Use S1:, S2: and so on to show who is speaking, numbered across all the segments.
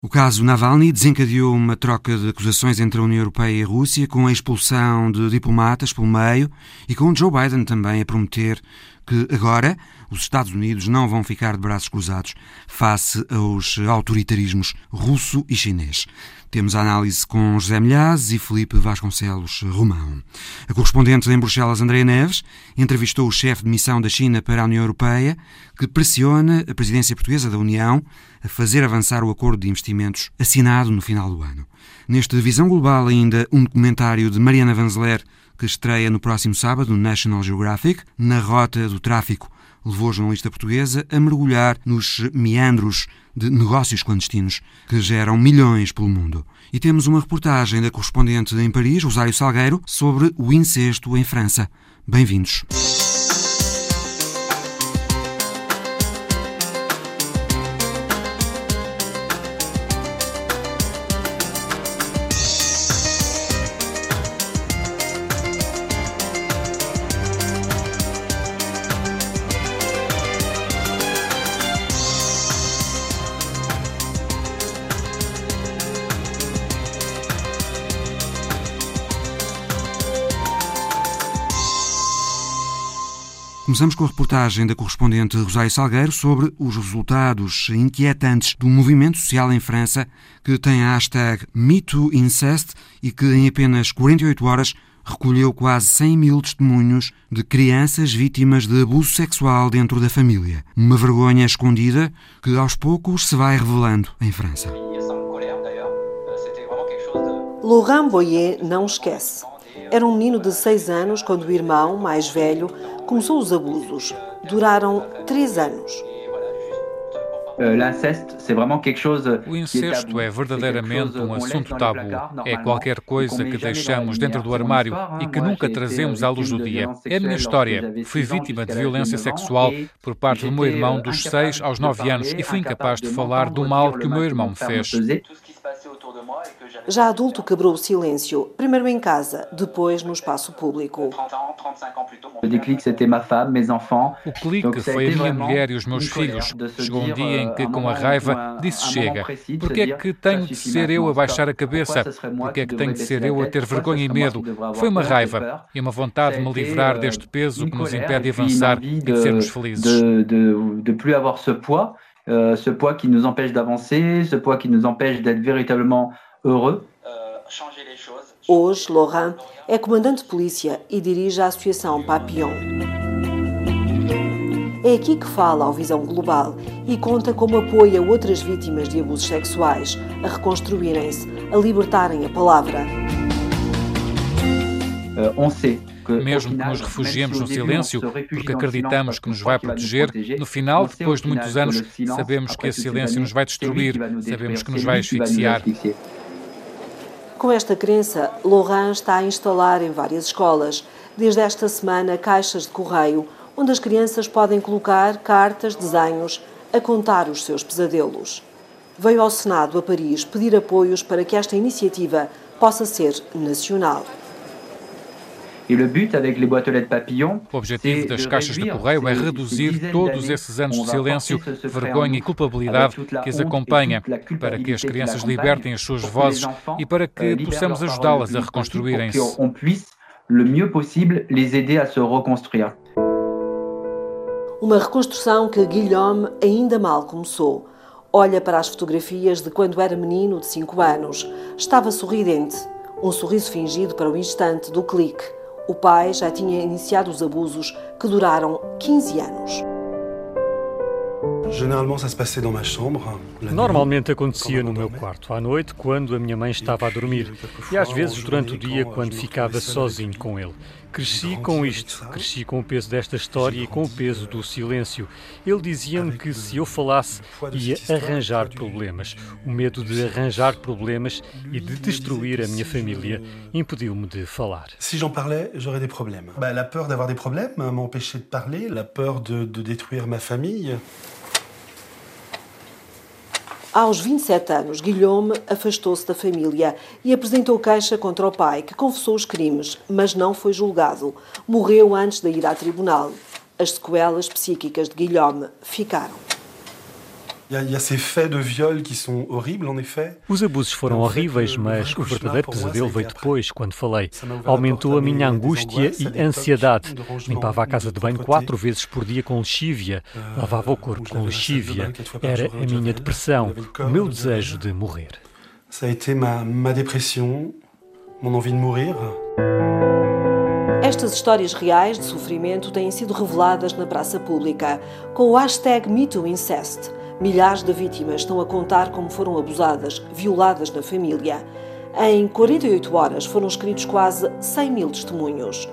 S1: O caso Navalny desencadeou uma troca de acusações entre a União Europeia e a Rússia, com a expulsão de diplomatas pelo meio e com Joe Biden também a prometer que agora os Estados Unidos não vão ficar de braços cruzados face aos autoritarismos russo e chinês. Temos a análise com José Milhazes e Felipe Vasconcelos Romão. A correspondente em Bruxelas, Andréa Neves, entrevistou o chefe de missão da China para a União Europeia, que pressiona a presidência portuguesa da União a fazer avançar o acordo de investimentos assinado no final do ano. Neste Visão Global, ainda um documentário de Mariana Vanzeler, que estreia no próximo sábado no National Geographic, na rota do tráfico levou a jornalista portuguesa a mergulhar nos meandros de negócios clandestinos que geram milhões pelo mundo. E temos uma reportagem da correspondente em Paris, Rosário Salgueiro, sobre o incesto em França. Bem-vindos. Começamos com a reportagem da correspondente Rosário Salgueiro sobre os resultados inquietantes do movimento social em França, que tem a hashtag MeTooIncest e que em apenas 48 horas recolheu quase 100 mil testemunhos de crianças vítimas de abuso sexual dentro da família. Uma vergonha escondida que aos poucos se vai revelando em França.
S2: Laurent Boyer não esquece. Era um menino de 6 anos quando o irmão, mais velho, começou os abusos. Duraram três anos.
S3: Euh, o incesto é verdadeiramente um assunto tabu. É qualquer coisa que deixamos dentro do armário e que nunca trazemos à luz do dia. É a minha história. Fui vítima de violência sexual por parte do meu irmão dos 6 aos 9 anos e fui incapaz de falar do mal que o meu irmão me fez.
S2: Já adulto quebrou o silêncio, primeiro em casa, depois no espaço público.
S3: O clique foi a minha mulher e os meus filhos. Chegou um dia em que, com a raiva, disse chega. Porquê é que tenho de ser eu a baixar a cabeça? Porquê é que tenho de ser eu a ter vergonha e medo? Foi uma raiva e uma vontade de me livrar deste peso que nos impede de avançar e de sermos felizes. Euh, ce poids qui nous empêche d'avancer, ce poids qui nous empêche d'être véritablement heureux.
S2: Hoje, Laurent é comandante de polícia e dirige a Associação Papillon. É aqui que fala ao Visão Global e conta como apoia outras vítimas de abusos sexuais a reconstruírem-se, a libertarem a palavra.
S3: Uh, on sait mesmo que nos refugiemos no silêncio, porque acreditamos que nos vai proteger, no final, depois de muitos anos, sabemos que esse silêncio nos vai destruir, sabemos que nos vai asfixiar.
S2: Com esta crença, Laurent está a instalar em várias escolas, desde esta semana, caixas de correio, onde as crianças podem colocar cartas, desenhos, a contar os seus pesadelos. Veio ao Senado, a Paris, pedir apoios para que esta iniciativa possa ser nacional.
S3: O objetivo das caixas de correio é reduzir todos esses anos de silêncio, vergonha e culpabilidade que as acompanha, para que as crianças libertem as suas vozes e para que euh, possamos ajudá-las a reconstruírem-se.
S2: le mieux possible les aider à se reconstruire. Uma reconstrução que Guilherme ainda mal começou. Olha para as fotografias de quando era menino de 5 anos. Estava sorridente, um sorriso fingido para o instante do clique. O pai já tinha iniciado os abusos que duraram 15 anos.
S4: Normalmente acontecia no meu quarto, à noite, quando a minha mãe estava a dormir, e às vezes durante o dia, quando ficava sozinho com ele. Cresci com isto, cresci com o peso desta história e com o peso do silêncio. Ele dizia-me que se eu falasse ia arranjar problemas. O medo de arranjar problemas e de destruir a minha família impediu-me de falar.
S5: Se j'en parlais, j'aurais des problèmes. Bah, la peur d'avoir des problèmes m'empêchait de parler, la peur de, de détruire ma famille.
S2: Aos 27 anos, Guilherme afastou-se da família e apresentou queixa contra o pai, que confessou os crimes, mas não foi julgado. Morreu antes de ir a tribunal. As sequelas psíquicas de Guilherme ficaram.
S4: Os abusos foram horríveis, mas o verdadeiro pesadelo veio depois, quando falei. Aumentou a minha angústia e ansiedade. Limpava a casa de banho quatro vezes por dia com lexívia. Lavava o corpo com lexívia. Era a minha depressão, o meu desejo de morrer.
S5: Ça a été ma, ma dépression, mon envie de mourir.
S2: Estas histórias reais de sofrimento têm sido reveladas na praça pública com o hashtag MeTooIncest. Milhares de vítimas estão a contar como foram abusadas, violadas na família. Em 48 horas foram escritos quase 100 mil testemunhos.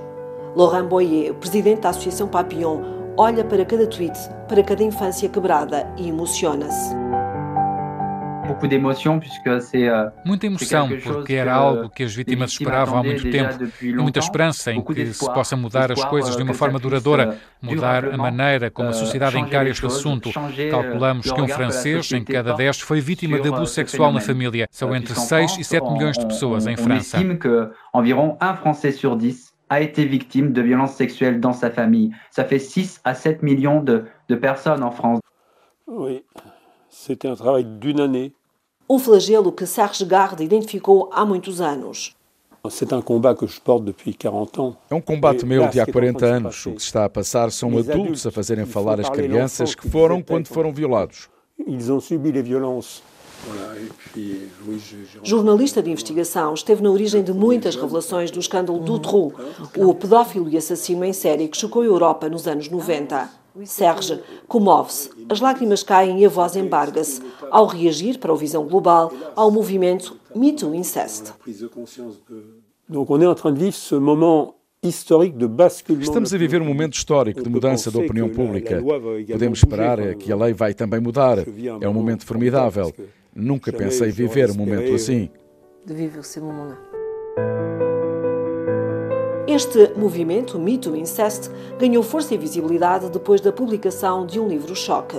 S2: Laurent Boyer, presidente da Associação Papillon, olha para cada tweet, para cada infância quebrada e emociona-se.
S3: Euh, muita emoção, porque era algo que as vítimas esperavam há muito tempo e muita esperança em que se possa mudar as coisas de uma forma duradoura, mudar a maneira como a euh, sociedade encara este assunto. Calculamos que um francês em cada dez foi vítima de abuso sexual na família. São entre 6 e 7 milhões de pessoas em França.
S6: environ un Français sur 10 a été victime de violences sexuelles dans sa famille. Ça fait 6 à 7 millions de, de personnes en France.
S7: Oui, c'était un travail d'une année.
S2: Um flagelo que Serge Garde identificou há muitos anos.
S8: É um combate meu de há 40 anos. O que se está a passar são adultos a fazerem falar as crianças que foram quando foram violados.
S2: Jornalista de investigação, esteve na origem de muitas revelações do escândalo Dutroux, o pedófilo e assassino em série que chocou a Europa nos anos 90. Serge comove-se, as lágrimas caem e a voz embarga-se ao reagir para a visão global ao movimento Me Too Incest.
S8: Estamos a viver um momento histórico de mudança da opinião pública. Podemos esperar que a lei vai também mudar. É um momento formidável. Nunca pensei viver um momento assim.
S2: De viver esse momento. Este movimento, Mito Incest, ganhou força e visibilidade depois da publicação de um livro-choque.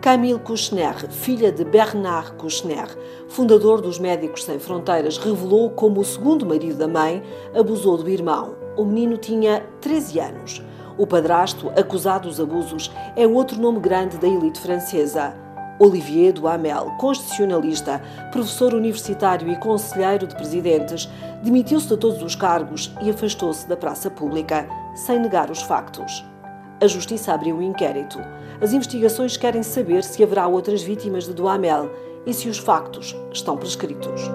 S2: Camille Kouchner, filha de Bernard Kouchner, fundador dos Médicos Sem Fronteiras, revelou como o segundo marido da mãe abusou do irmão. O menino tinha 13 anos. O padrasto, acusado dos abusos, é outro nome grande da elite francesa. Olivier Duhamel, constitucionalista, professor universitário e conselheiro de presidentes, demitiu-se de todos os cargos e afastou-se da praça pública, sem negar os factos. A Justiça abriu um inquérito. As investigações querem saber se haverá outras vítimas de Duhamel e se os factos estão prescritos.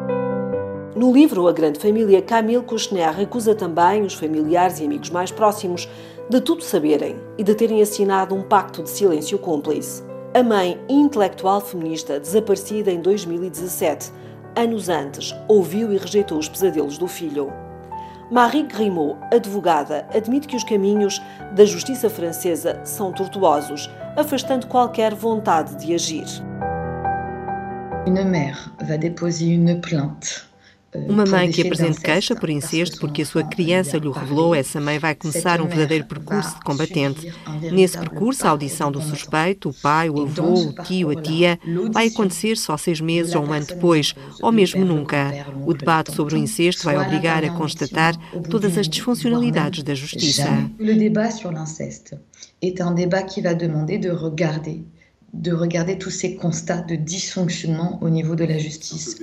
S2: No livro A Grande Família, Camille Kouchner acusa também os familiares e amigos mais próximos de tudo saberem e de terem assinado um pacto de silêncio cúmplice a mãe intelectual feminista desaparecida em 2017, anos antes, ouviu e rejeitou os pesadelos do filho. Marie Grimaud, advogada, admite que os caminhos da justiça francesa são tortuosos, afastando qualquer vontade de agir.
S9: Uma mãe vai déposer uma plainte
S10: uma mãe que apresente queixa por incesto porque a sua criança lhe revelou, essa mãe vai começar um verdadeiro percurso de combatente. Nesse percurso, a audição do suspeito, o pai, o avô, o tio, a tia, vai acontecer só seis meses ou um ano depois, ou mesmo nunca. O debate sobre o incesto vai obrigar a constatar todas as disfuncionalidades da justiça.
S9: O debate sobre o incesto é um debate que vai demander de regarder de regarder tous ces constats de dysfonctionnement au niveau de la justice.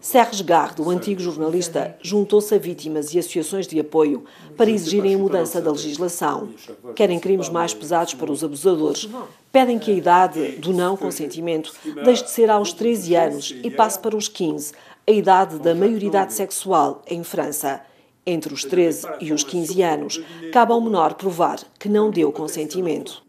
S2: Serge Garde, o antigo jornalista, juntou-se a vítimas e associações de apoio para exigirem a mudança da legislação. Querem crimes mais pesados para os abusadores. Pedem que a idade do não consentimento deixe de ser aos 13 anos e passe para os 15, a idade da maioridade sexual em França. Entre os 13 e os 15 anos, cabe ao menor provar que não deu consentimento.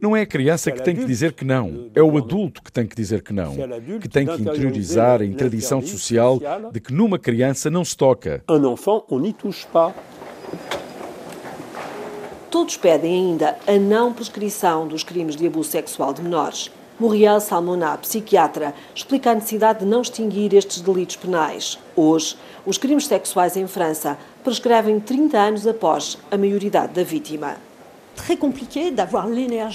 S8: Não é a criança que tem que dizer que não, é o adulto que tem que dizer que não, que tem que interiorizar a tradição social de que numa criança não se toca.
S2: Todos pedem ainda a não prescrição dos crimes de abuso sexual de menores. Muriel Salmonat, psiquiatra, explica a necessidade de não extinguir estes delitos penais. Hoje, os crimes sexuais em França prescrevem 30 anos após a maioridade da vítima.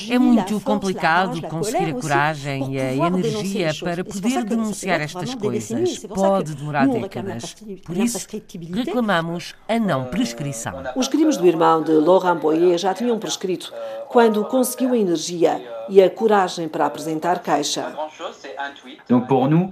S11: É muito complicado conseguir a coragem e a energia para poder denunciar estas coisas. Pode demorar décadas. Por isso, reclamamos a não prescrição.
S2: Os crimes do irmão de Laurent Boyer já tinham prescrito quando conseguiu a energia e a coragem para apresentar queixa.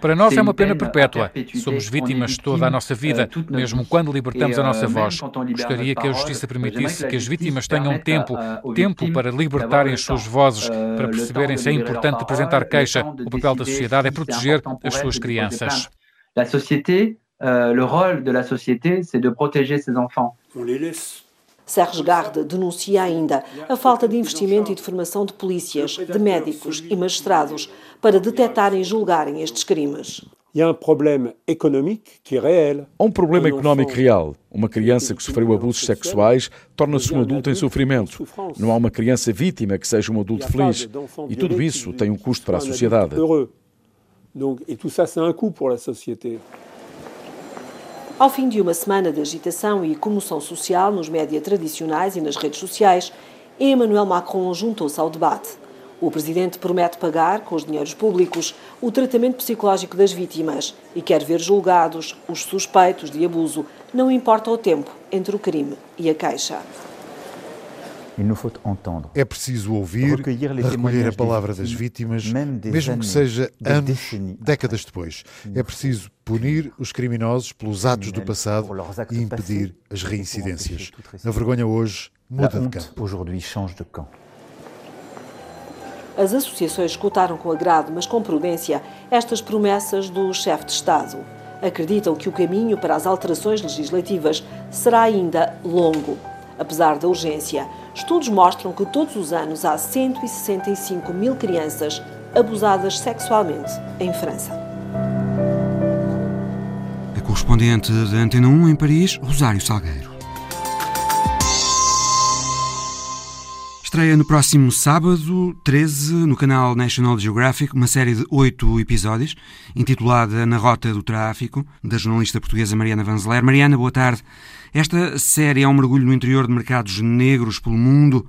S3: Para nós é uma pena perpétua. Somos vítimas toda a nossa vida, mesmo quando libertamos a nossa voz. Gostaria que a justiça permitisse que as vítimas tenham tempo, tempo para libertarem as suas vozes, para perceberem se é importante apresentar queixa. O papel da sociedade é proteger as suas crianças.
S6: A société, le rôle de la société, c'est de protéger ses enfants. On les laisse
S2: Serge Garde denuncia ainda a falta de investimento e de formação de polícias, de médicos e magistrados para detectarem e julgarem estes crimes.
S7: Há um problema económico que é real.
S8: Há um problema económico real. Uma criança que sofreu abusos sexuais torna-se um adulto em sofrimento. Não há uma criança vítima que seja um adulto feliz. E tudo isso tem um custo para a sociedade.
S7: E tudo isso tem um custo para a sociedade.
S2: Ao fim de uma semana de agitação e comoção social nos média tradicionais e nas redes sociais, Emmanuel Macron juntou-se ao debate. O presidente promete pagar, com os dinheiros públicos, o tratamento psicológico das vítimas e quer ver julgados os suspeitos de abuso, não importa o tempo entre o crime e a queixa.
S12: É preciso ouvir, recolher a palavra das vítimas, mesmo que seja anos, décadas depois. É preciso punir os criminosos pelos atos do passado e impedir as reincidências. A vergonha hoje muda de campo.
S2: As associações escutaram com agrado, mas com prudência, estas promessas do chefe de Estado. Acreditam que o caminho para as alterações legislativas será ainda longo. Apesar da urgência, estudos mostram que todos os anos há 165 mil crianças abusadas sexualmente em França.
S1: A correspondente da Antena 1 em Paris, Rosário Salgueiro. Estreia no próximo sábado, 13, no canal National Geographic, uma série de oito episódios, intitulada Na Rota do Tráfico, da jornalista portuguesa Mariana Vanzeler. Mariana, boa tarde. Esta série é um mergulho no interior de mercados negros pelo mundo,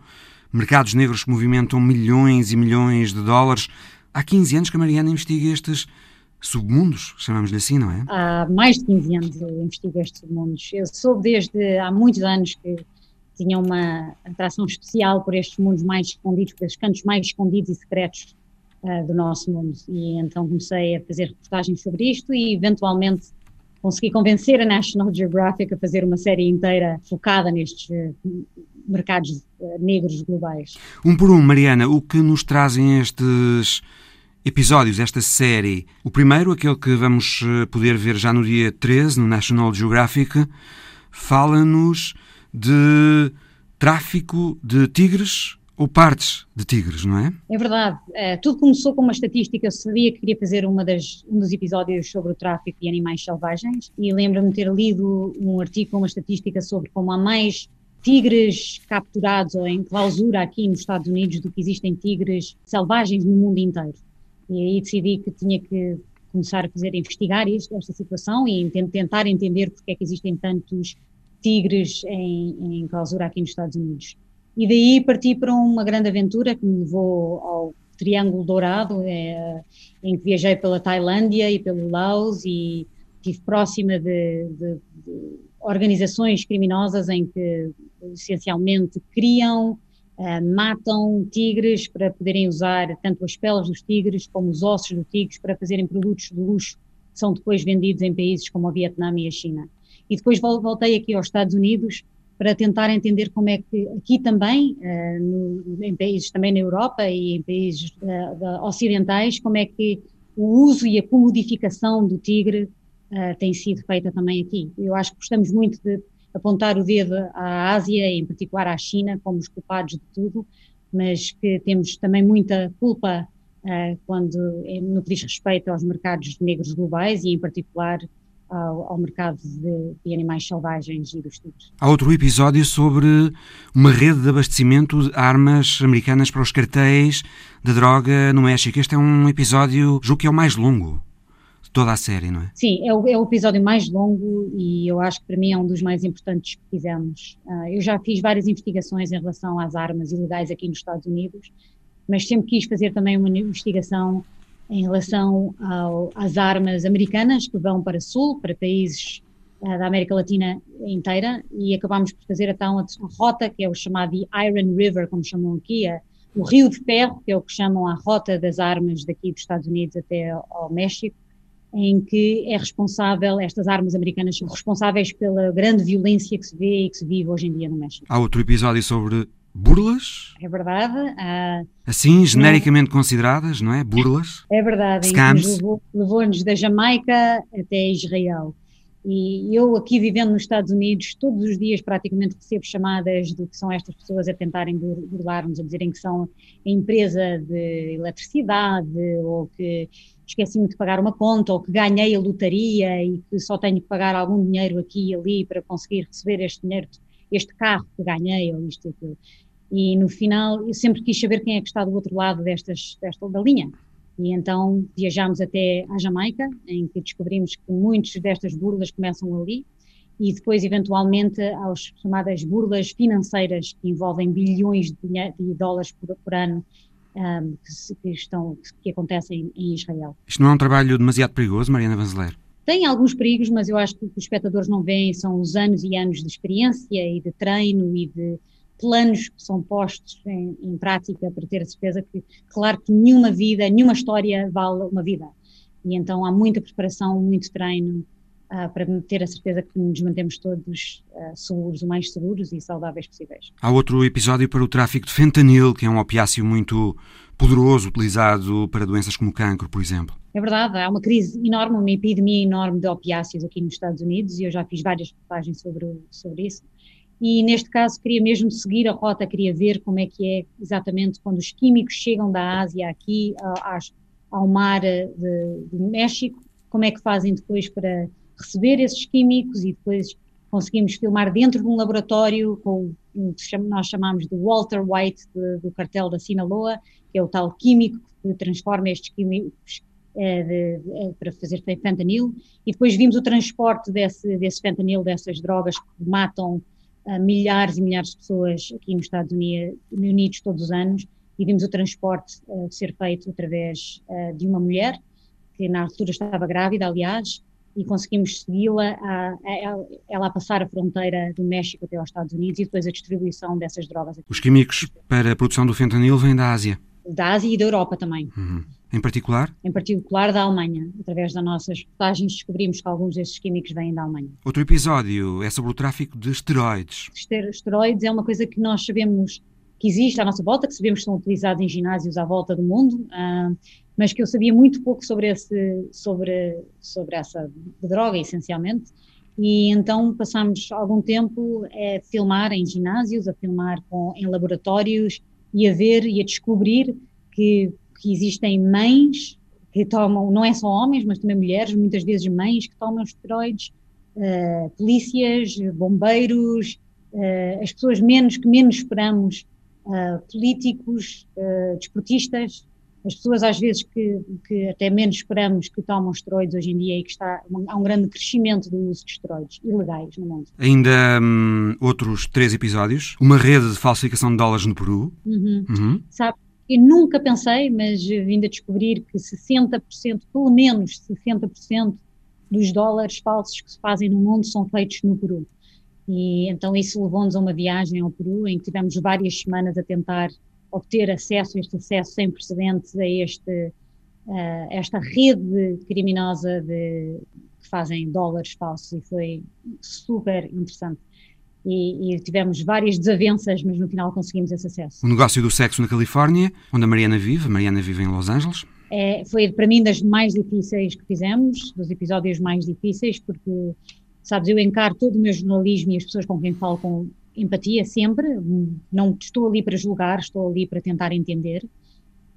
S1: mercados negros que movimentam milhões e milhões de dólares. Há 15 anos que a Mariana investiga estes submundos, chamamos-lhe assim, não é?
S13: Há mais de 15 anos eu investigo estes submundos. Eu soube desde há muitos anos que tinha uma atração especial por estes mundos mais escondidos, por estes cantos mais escondidos e secretos uh, do nosso mundo. E então comecei a fazer reportagens sobre isto e eventualmente consegui convencer a National Geographic a fazer uma série inteira focada nestes uh, mercados uh, negros globais.
S1: Um por um, Mariana, o que nos trazem estes episódios, esta série? O primeiro, aquele que vamos eh, poder ver já no dia 13 no National Geographic, fala-nos de tráfico de tigres ou partes de tigres, não é?
S13: É verdade. É, tudo começou com uma estatística. Eu sabia que queria fazer uma das, um dos episódios sobre o tráfico de animais selvagens e lembro-me ter lido um artigo com uma estatística sobre como há mais tigres capturados ou em clausura aqui nos Estados Unidos do que existem tigres selvagens no mundo inteiro. E aí decidi que tinha que começar a fazer, a investigar isto, esta situação e tentar entender porque é que existem tantos tigres em, em clausura aqui nos Estados Unidos. E daí parti para uma grande aventura que me levou ao Triângulo Dourado, é, em que viajei pela Tailândia e pelo Laos e estive próxima de, de, de organizações criminosas em que essencialmente criam, uh, matam tigres para poderem usar tanto as peles dos tigres como os ossos dos tigres para fazerem produtos de luxo que são depois vendidos em países como o Vietnã e a China. E depois voltei aqui aos Estados Unidos para tentar entender como é que aqui também, no, em países também na Europa e em países uh, ocidentais, como é que o uso e a comodificação do tigre uh, tem sido feita também aqui. Eu acho que gostamos muito de apontar o dedo à Ásia, em particular à China, como os culpados de tudo, mas que temos também muita culpa quando no que diz respeito aos mercados negros globais e em particular ao, ao mercado de, de, animais selvagens e dos tigres.
S1: Há outro episódio sobre uma rede de abastecimento de armas americanas para os cartéis de droga no México. Este é um episódio, julgo que é o mais longo de toda a série, não é?
S13: Sim, é o, é o, episódio mais longo e eu acho que para mim é um dos mais importantes que fizemos. Uh, eu já fiz várias investigações em relação às armas ilegais aqui nos Estados Unidos, mas sempre quis fazer também uma investigação em relação ao, às armas americanas que vão para Sul, para países uh, da América Latina inteira, e acabámos por fazer então a, a rota que é o chamado Iron River, como chamam aqui, a, o Rio de Ferro, que é o que chamam a rota das armas daqui dos Estados Unidos até ao México, em que é responsável, estas armas americanas são responsáveis pela grande violência que se vê e que se vive hoje em dia no México.
S1: Há outro episódio sobre burlas?
S13: É verdade.
S1: assim, genericamente não. consideradas, não é? Burlas?
S13: É verdade.
S1: Scams.
S13: Levou-nos da Jamaica até Israel. E eu aqui vivendo nos Estados Unidos, todos os dias praticamente recebo chamadas do que são estas pessoas a tentarem burlar-nos, a dizerem que são a empresa de eletricidade ou que esqueci-me de pagar uma conta ou que ganhei a lotaria e que só tenho que pagar algum dinheiro aqui e ali para conseguir receber este dinheiro, este carro que ganhei ou isto e aquilo. E no final eu sempre quis saber quem é que está do outro lado destas, desta da linha. E então viajámos até à Jamaica, em que descobrimos que muitas destas burlas começam ali, e depois, eventualmente, às chamadas burlas financeiras, que envolvem bilhões de, de dólares por, por ano, um, que, que, estão, que acontecem em Israel.
S1: Isto não é um trabalho demasiado perigoso, Mariana Vanzeler?
S13: Tem alguns perigos, mas eu acho que o que os espectadores não veem são os anos e anos de experiência e de treino e de planos que são postos em, em prática para ter a certeza que, claro que nenhuma vida, nenhuma história vale uma vida. E então há muita preparação, muito treino, uh, para ter a certeza que nos mantemos todos uh, seguros, o mais seguros e saudáveis possíveis.
S1: Há outro episódio para o tráfico de fentanil, que é um opiáceo muito poderoso utilizado para doenças como cancro, por exemplo.
S13: É verdade, há uma crise enorme, uma epidemia enorme de opiáceos aqui nos Estados Unidos e eu já fiz várias reportagens sobre, sobre isso. E neste caso queria mesmo seguir a rota, queria ver como é que é exatamente quando os químicos chegam da Ásia aqui ao mar de, de México, como é que fazem depois para receber esses químicos e depois conseguimos filmar dentro de um laboratório com o nós chamamos de Walter White de, do cartel da Sinaloa, que é o tal químico que transforma estes químicos é, de, de, para fazer fentanil, e depois vimos o transporte desse, desse fentanil, dessas drogas que matam uh, milhares e milhares de pessoas aqui nos Estados Unidos, Unidos todos os anos, e vimos o transporte ser feito através de uma mulher, que na altura estava grávida, aliás, e conseguimos segui-la, a, a, ela a passar a fronteira do México até aos Estados Unidos e depois a distribuição dessas drogas. Aqui.
S1: Os químicos para a produção do fentanil vêm da Ásia?
S13: Da Ásia e da Europa também.
S1: Uhum. Em particular?
S13: Em particular da Alemanha. Através das nossas reportagens descobrimos que alguns desses químicos vêm da Alemanha.
S1: Outro episódio é sobre o tráfico de esteroides.
S13: Esteroides é uma coisa que nós sabemos que existe à nossa volta, que sabemos que são utilizados em ginásios à volta do mundo, uh, mas que eu sabia muito pouco sobre, esse, sobre, sobre essa droga, essencialmente. E então passámos algum tempo a filmar em ginásios, a filmar com, em laboratórios e a ver e a descobrir que, que existem mães que tomam, não é só homens, mas também mulheres, muitas vezes mães que tomam esteroides, uh, polícias, bombeiros, uh, as pessoas menos que menos esperamos uh, políticos, desportistas, as pessoas às vezes que, que, até menos esperamos que tomam esteroides hoje em dia e que está, há um grande crescimento do uso de esteroides ilegais no mundo.
S1: Ainda hum, outros três episódios. Uma rede de falsificação de dólares no Peru.
S13: Uhum. Uhum. Sabe, eu nunca pensei, mas vim a descobrir que 60%, pelo menos 60% dos dólares falsos que se fazem no mundo são feitos no Peru. E então isso levou-nos a uma viagem ao Peru, em que tivemos várias semanas a tentar obter acesso, este acesso sem precedentes a este, uh, esta rede criminosa de, que fazem dólares falsos e foi super interessante. E, e, tivemos várias desavenças, mas no final conseguimos esse acesso.
S1: O negócio do sexo na Califórnia, onde a Mariana vive, a Mariana vive em Los Angeles.
S13: É, foi para mim das mais difíceis que fizemos, dos episódios mais difíceis, porque Sabes, eu encaro todo o meu jornalismo e as pessoas com quem falo com empatia sempre, não estou ali para julgar, estou ali para tentar entender.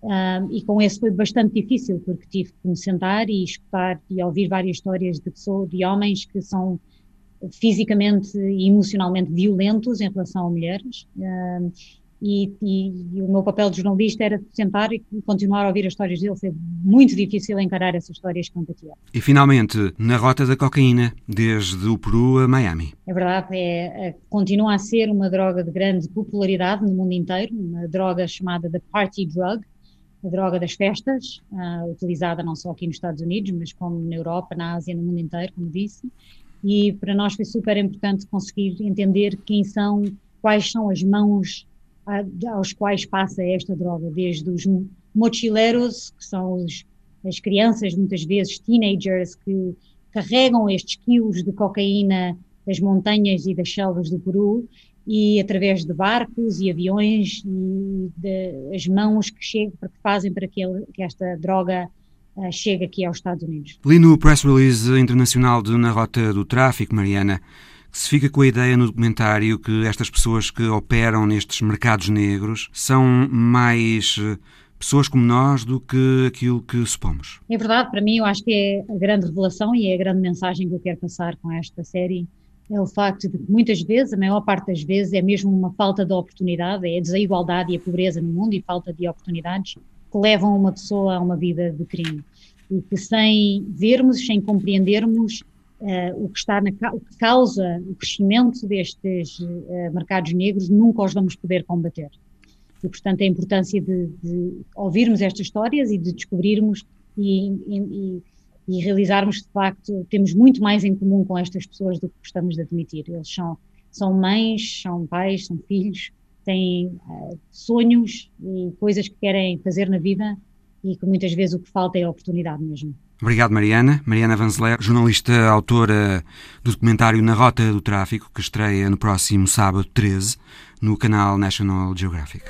S13: Uh, e com esse foi bastante difícil, porque tive que me sentar e escutar e ouvir várias histórias de pessoas, de homens que são fisicamente e emocionalmente violentos em relação a mulheres. Uh, e, e, e, o meu papel de jornalista era sentar e continuar a ouvir as histórias dele. Foi muito difícil encarar essas histórias com empatia.
S1: E finalmente, na rota da cocaína, desde o Peru a Miami.
S13: É verdade, é, é, continua a ser uma droga de grande popularidade no mundo inteiro, uma droga chamada the party drug, a droga das festas, uh, utilizada não só aqui nos Estados Unidos, mas como na Europa, na Ásia, no mundo inteiro, como disse. E para nós foi super importante conseguir entender quem são, quais são as mãos aos quais passa esta droga, desde os mochileiros, que são os, as crianças, muitas vezes teenagers, que carregam estes quilos de cocaína das montanhas e das selvas do Peru, e através de barcos e aviões e de, as mãos que chegam, que fazem para que, ele, que esta droga uh, chegue aqui aos Estados Unidos.
S1: Li no press release internacional de Na Rota do Tráfico, Mariana, se fica com a ideia no documentário que estas pessoas que operam nestes mercados negros são mais eh, pessoas como nós do que aquilo que supomos.
S13: É verdade, para mim eu acho que é a grande revelação e é a grande mensagem que eu quero passar com esta série é o facto de que muitas vezes, a maior parte das vezes, é mesmo uma falta de oportunidade, é a desigualdade e a pobreza no mundo e falta de oportunidades que levam uma pessoa a uma vida de crime. E que sem vermos, sem compreendermos uh, o, que está na, o que causa o crescimento destes uh, mercados negros, nunca os vamos poder combater. E, portanto, a importância de, de ouvirmos estas histórias e de descobrirmos e, e, e, realizarmos de facto, temos muito mais em comum com estas pessoas do que gostamos de admitir. Eles são, são mães, são pais, são filhos, têm uh, sonhos e coisas que querem fazer na vida e que muitas vezes o que falta é a oportunidade mesmo.
S1: Obrigado, Mariana. Mariana Vanzeler, jornalista, autora do documentário Na Rota do Tráfico, que estreia no próximo sábado 13 no canal National Geographic.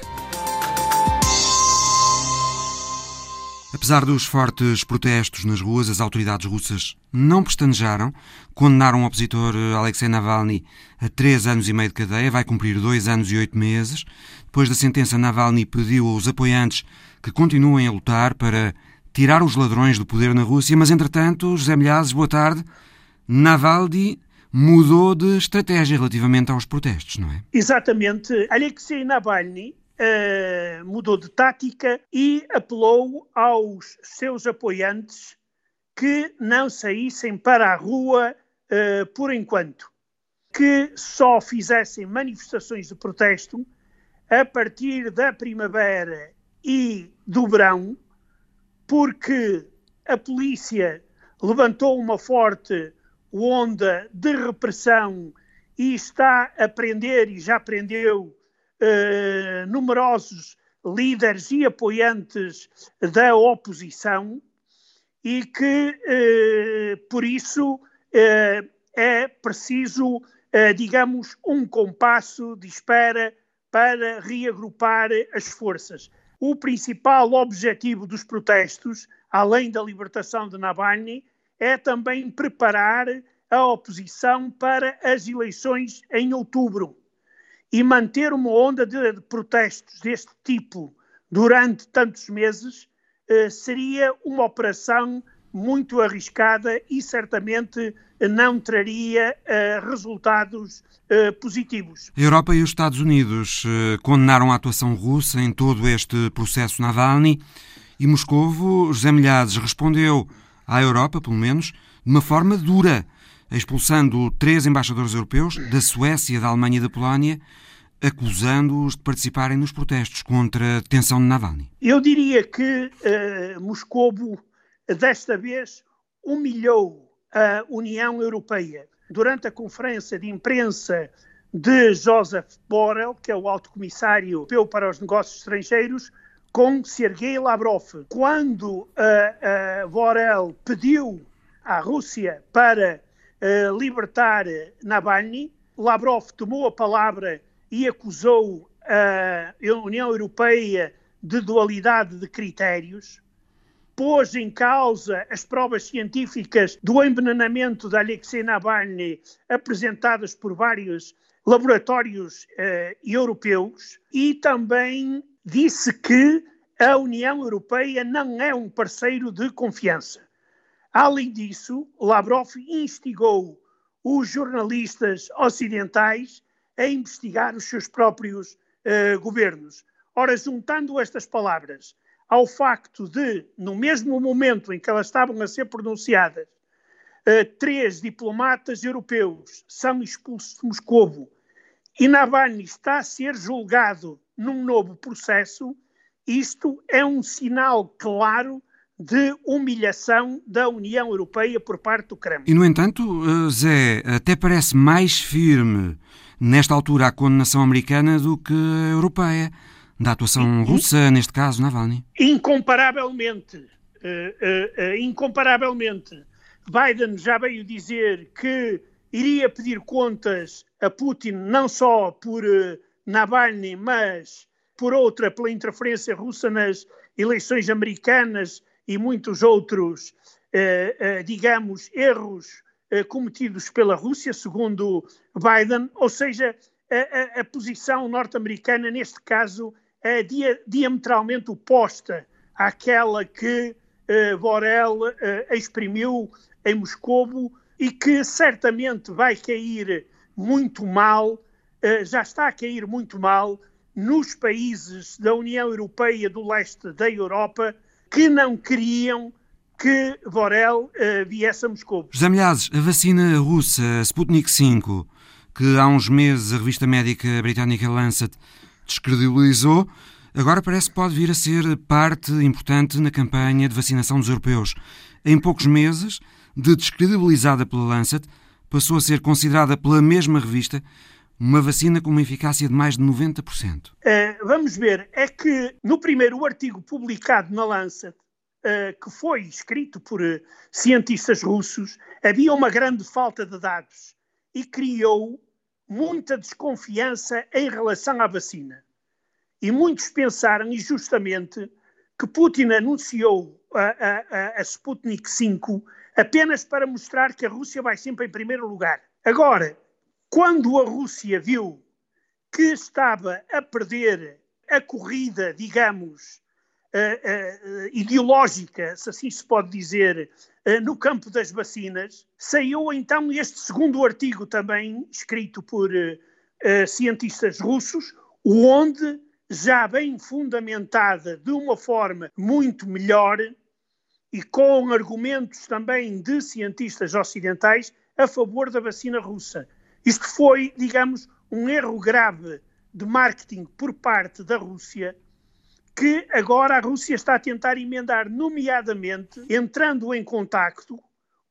S1: Apesar dos fortes protestos nas ruas, as autoridades russas não pestanejaram, condenaram o opositor Alexei Navalny a três anos e meio de cadeia, vai cumprir dois anos e oito meses. Depois da sentença, Navalny pediu aos apoiantes que continuem a lutar para tirar os ladrões do poder na Rússia, mas entretanto, José Milhazes, boa tarde, Navalny mudou de estratégia relativamente aos protestos, não é?
S14: Exatamente. Alexei Navalny uh, mudou de tática e apelou aos seus apoiantes que não saíssem para a rua uh, por enquanto, que só fizessem manifestações de protesto a partir da primavera e do verão, porque a polícia levantou uma forte onda de repressão e está a prender, e já prendeu, eh, numerosos líderes e apoiantes da oposição, e que, eh, por isso, eh, é preciso, eh, digamos, um compasso de espera para reagrupar as forças o principal objetivo dos protestos, além da libertação de Navalny, é também preparar a oposição para as eleições em outubro. E manter uma onda de protestos deste tipo durante tantos meses eh, seria uma operação muito arriscada e certamente não traria uh, resultados uh, positivos.
S1: A Europa e os Estados Unidos uh, condenaram a atuação russa em todo este processo Navalny e Moscovo, José Milhazes, respondeu à Europa, pelo menos, de uma forma dura, expulsando três embaixadores europeus da Suécia, da Alemanha e da Polónia, acusando-os de participarem nos protestos contra a detenção de Navalny.
S14: Eu diria que Moscovo desta vez humilhou a União Europeia. Durante a conferência de imprensa de Joseph Borrell, que é o alto comissário europeu para os negócios estrangeiros, com Sergei Lavrov. Quando uh, uh, Borrell pediu à Rússia para uh, libertar Navalny, Lavrov tomou a palavra e acusou a União Europeia de dualidade de critérios pôs em causa as provas científicas do envenenamento de Alexei Navalny apresentadas por vários laboratórios uh, europeus e também disse que a União Europeia não é um parceiro de confiança. Além disso, Lavrov instigou os jornalistas ocidentais a investigar os seus próprios uh, governos. Ora, juntando estas palavras ao facto de, no mesmo momento em que elas estavam a ser pronunciadas, uh, três diplomatas europeus são expulsos de Moscovo e Navalny está a ser julgado num novo processo, isto é um sinal claro de humilhação da União Europeia por parte do Kremlin.
S1: E, no entanto, eh, Zé, até parece mais firme nesta altura a condenação americana do que a europeia, da atuação russa, neste caso, Navalny.
S14: Incomparavelmente. Uh, uh, uh, incomparavelmente. Biden já veio dizer que iria pedir contas a Putin não só por Navalny, mas por outra, pela interferência russa nas eleições americanas e muitos outros, digamos, erros cometidos pela Rússia, segundo Biden, ou seja, a, a, a posição norte-americana, neste caso, é dia, diametralmente oposta àquela que eh, Borrell exprimiu em Moscovo e que certamente vai cair muito mal, já está a cair muito mal nos países da União Europeia do leste da Europa que não queriam que Borel uh, viesse a Moscou.
S1: José Milhazes, a vacina russa Sputnik V, que há uns meses a revista médica britânica Lancet descredibilizou, agora parece que pode vir a ser parte importante na campanha de vacinação dos europeus. Em poucos meses, de descredibilizada pela Lancet, passou a ser considerada pela mesma revista uma vacina com uma eficácia de mais de 90%. Uh,
S14: eh, vamos ver, é que no primeiro artigo publicado na Lancet, uh, que foi escrito por uh, cientistas russos, havia uma grande falta de dados e criou muita desconfiança em relação à vacina. E muitos pensaram, e justamente, que Putin anunciou a, a, a Sputnik V apenas para mostrar que a Rússia vai sempre em primeiro lugar. Agora, quando a Rússia viu que estava a perder a corrida, digamos, ideológica, se assim se pode dizer, uh, no campo das vacinas, saiu então este segundo artigo também, escrito por cientistas russos, onde, já bem fundamentada de uma forma muito melhor e com argumentos também de cientistas ocidentais a favor da vacina russa. Isto foi, digamos, um erro grave de marketing por parte da Rússia, que agora a Rússia está a tentar emendar, nomeadamente entrando em contacto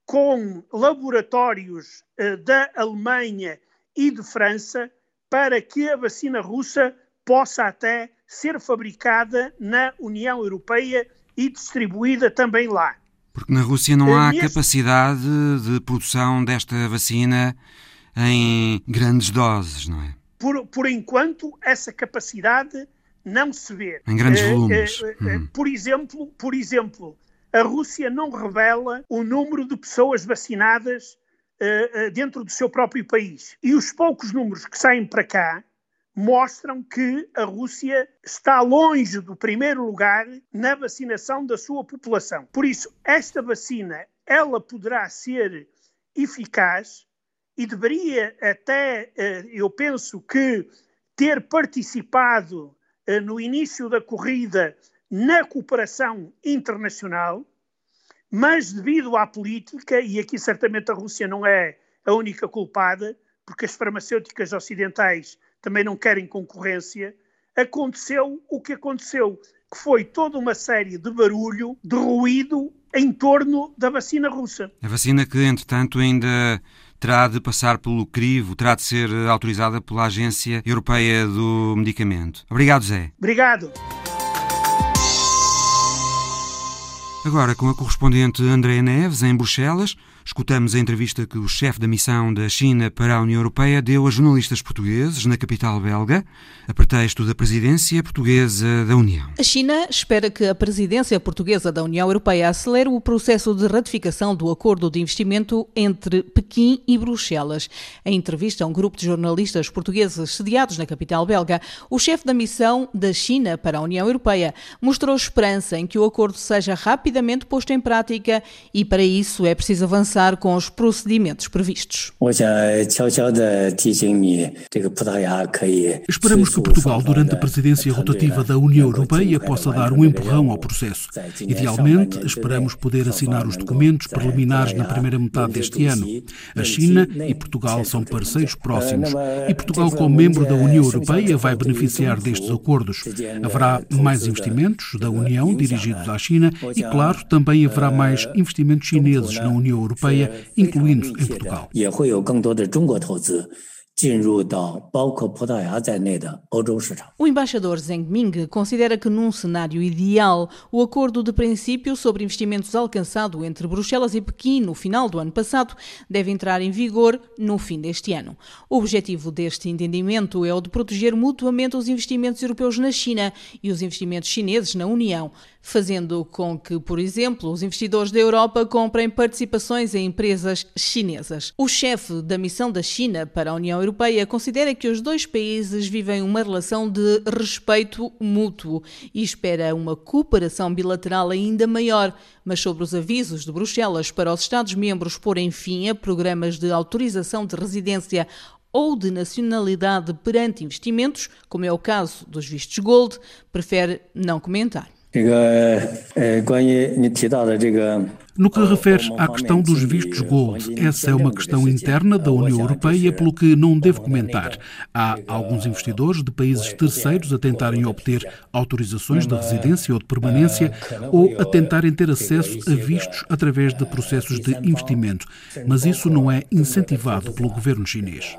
S14: com laboratórios uh, da Alemanha e de França para que a vacina russa possa até ser fabricada na União Europeia e distribuída também lá.
S1: Porque na Rússia não há capacidade de produção desta vacina em grandes doses, não é?
S14: Por, por enquanto, essa capacidade não se vê.
S1: Em grandes eh, volumes. Uh, uh,
S14: hum. Por exemplo, por exemplo, a Rússia não revela o número de pessoas vacinadas dentro do seu próprio país. E os poucos números que saem para cá mostram que a Rússia está longe do primeiro lugar na vacinação da sua população. Por isso, esta vacina, ela poderá ser eficaz e deveria até, eh, eu penso que, ter participado eh, no início da corrida na cooperação internacional, mas devido à política, e aqui certamente a Rússia não é a única culpada, porque as farmacêuticas ocidentais também não querem concorrência, aconteceu o que aconteceu, que foi toda uma série de barulho, de ruído em torno da vacina russa.
S1: A vacina que, entretanto, ainda terá de passar pelo crivo, terá de ser autorizada pela Agência Europeia do Medicamento. Obrigado, Zé.
S14: Obrigado.
S1: Agora com a correspondente Andréa Neves, em Bruxelas, escutamos a entrevista que o chefe da missão da China para a União Europeia deu a jornalistas portugueses na capital belga, a pretexto da presidência portuguesa da União.
S15: A China espera que a presidência portuguesa da União Europeia acelere o processo de ratificação do acordo de investimento entre Pequim e Bruxelas. Em entrevista a um grupo de jornalistas portugueses sediados na capital belga, o chefe da missão da China para a União Europeia mostrou esperança em que o acordo seja rapidamente posto em prática e, para isso, é preciso avançar com os procedimentos previstos.
S16: Esperamos que Portugal, durante a presidência rotativa da União Europeia, possa dar um empurrão ao processo. Idealmente, esperamos poder assinar os documentos preliminares na primeira metade deste ano. A China e Portugal são parceiros próximos e Portugal, como membro da União Europeia, vai beneficiar destes acordos. Haverá mais investimentos da União dirigidos à China e, claro, também haverá mais investimentos chineses na União Europeia, 所以，嗯，的确的
S17: 也会有更多的中国投资。
S15: 进入到包括葡萄牙在内的欧洲市场。O embaixador Zheng Ming considera que num cenário ideal, o acordo de princípio sobre investimentos alcançado entre Bruxelas e Pequim no final do ano passado deve entrar em vigor no fim deste ano. O objetivo deste entendimento é o de proteger mutuamente os investimentos europeus na China e os investimentos chineses na União, fazendo com que, por exemplo, os investidores da Europa comprem participações em empresas chinesas. O chefe da missão da China para a União Europeia considera que os dois países vivem uma relação de respeito mútuo e espera uma cooperação bilateral ainda maior, mas sobre os avisos de Bruxelas para os Estados-membros porem fim a programas de autorização de residência ou de nacionalidade perante investimentos, como é o caso dos vistos Gold, prefere não comentar.
S16: No que refere à questão dos vistos Gold, essa é uma questão interna da União Europeia, pelo que não devo comentar. Há alguns investidores de países terceiros a tentarem obter autorizações de residência ou de permanência ou a tentarem ter acesso a vistos através de processos de investimento, mas isso não é incentivado pelo governo chinês.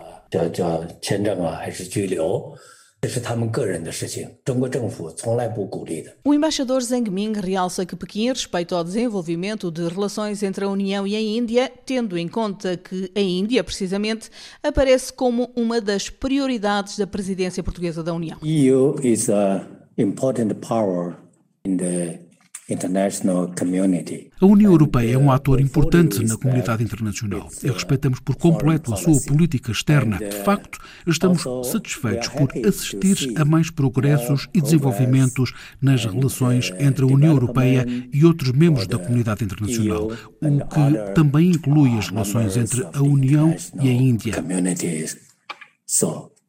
S15: O embaixador Zhang Ming realça que Pequim respeita ao desenvolvimento de relações entre a União e a Índia, tendo em conta que a Índia, precisamente, aparece como uma das prioridades da presidência portuguesa da União.
S17: EU is a important power in the
S16: a União Europeia é um ator importante na comunidade internacional e respeitamos por completo a sua política externa. De facto, estamos satisfeitos por assistir a mais progressos e desenvolvimentos nas relações entre a União Europeia e outros membros da comunidade internacional, o que também inclui as relações entre a União e a Índia.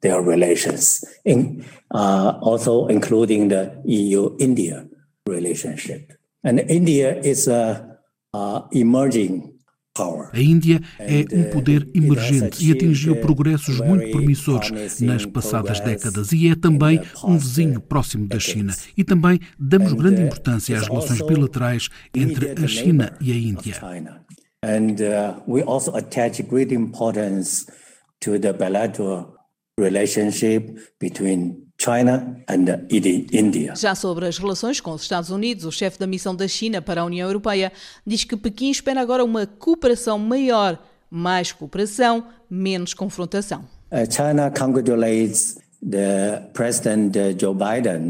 S17: their relations, in, uh, also including the EU-India relationship. And India is a, a emerging
S16: a Índia é um poder emergente e atingiu progressos muito promissores nas passadas décadas e é também um vizinho próximo da China. E também damos grande importância às relações bilaterais entre a China e a Índia.
S17: And uh, we also attach great importance to the bilateral relationship between China and India.
S15: Já sobre as relações com os Estados Unidos, o chefe da missão da China para a União Europeia diz que Pequim espera agora uma cooperação maior, mais cooperação, menos confrontação.
S17: Uh, China congratulates